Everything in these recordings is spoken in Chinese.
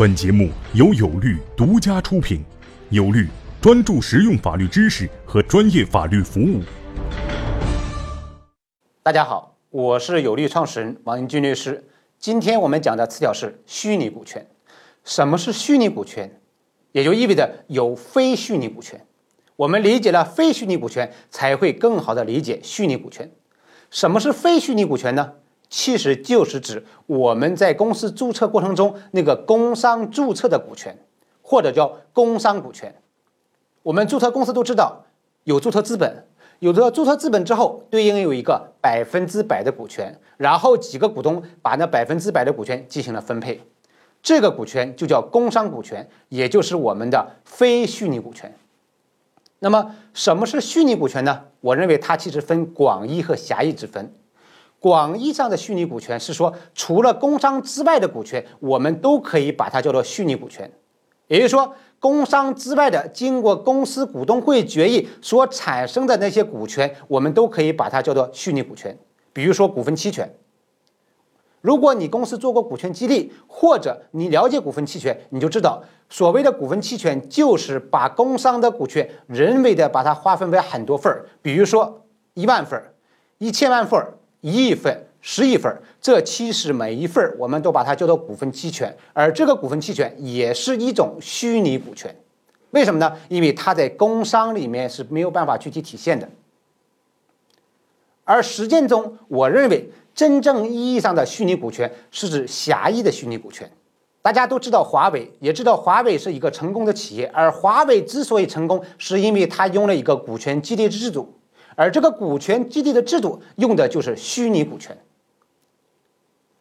本节目由有律独家出品，有律专注实用法律知识和专业法律服务。大家好，我是有律创始人王英军律师。今天我们讲的词条是虚拟股权。什么是虚拟股权？也就意味着有非虚拟股权。我们理解了非虚拟股权，才会更好的理解虚拟股权。什么是非虚拟股权呢？其实就是指我们在公司注册过程中那个工商注册的股权，或者叫工商股权。我们注册公司都知道有注册资本，有了注册资本之后，对应有一个百分之百的股权，然后几个股东把那百分之百的股权进行了分配，这个股权就叫工商股权，也就是我们的非虚拟股权。那么什么是虚拟股权呢？我认为它其实分广义和狭义之分。广义上的虚拟股权是说，除了工商之外的股权，我们都可以把它叫做虚拟股权。也就是说，工商之外的经过公司股东会决议所产生的那些股权，我们都可以把它叫做虚拟股权。比如说股份期权。如果你公司做过股权激励，或者你了解股份期权，你就知道，所谓的股份期权就是把工商的股权人为的把它划分为很多份儿，比如说一万份儿、一千万份儿。一亿份、十亿份，这其实每一份我们都把它叫做股份期权，而这个股份期权也是一种虚拟股权。为什么呢？因为它在工商里面是没有办法具体体现的。而实践中，我认为真正意义上的虚拟股权是指狭义的虚拟股权。大家都知道华为，也知道华为是一个成功的企业，而华为之所以成功，是因为它用了一个股权激励制度。而这个股权激励的制度用的就是虚拟股权。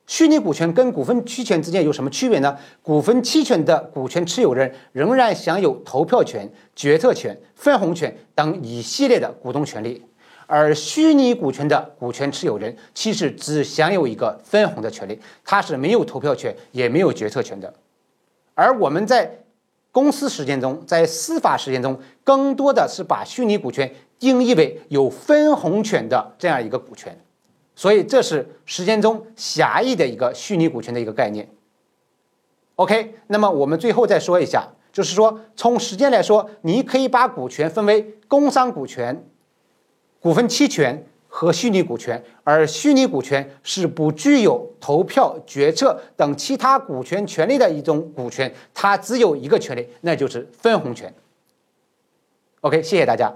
虚拟股权跟股份期权之间有什么区别呢？股份期权的股权持有人仍然享有投票权、决策权、分红权等一系列的股东权利，而虚拟股权的股权持有人其实只享有一个分红的权利，他是没有投票权也没有决策权的。而我们在公司实践中，在司法实践中，更多的是把虚拟股权定义为有分红权的这样一个股权，所以这是实践中狭义的一个虚拟股权的一个概念。OK，那么我们最后再说一下，就是说从时间来说，你可以把股权分为工商股权、股份期权。和虚拟股权，而虚拟股权是不具有投票、决策等其他股权权利的一种股权，它只有一个权利，那就是分红权。OK，谢谢大家。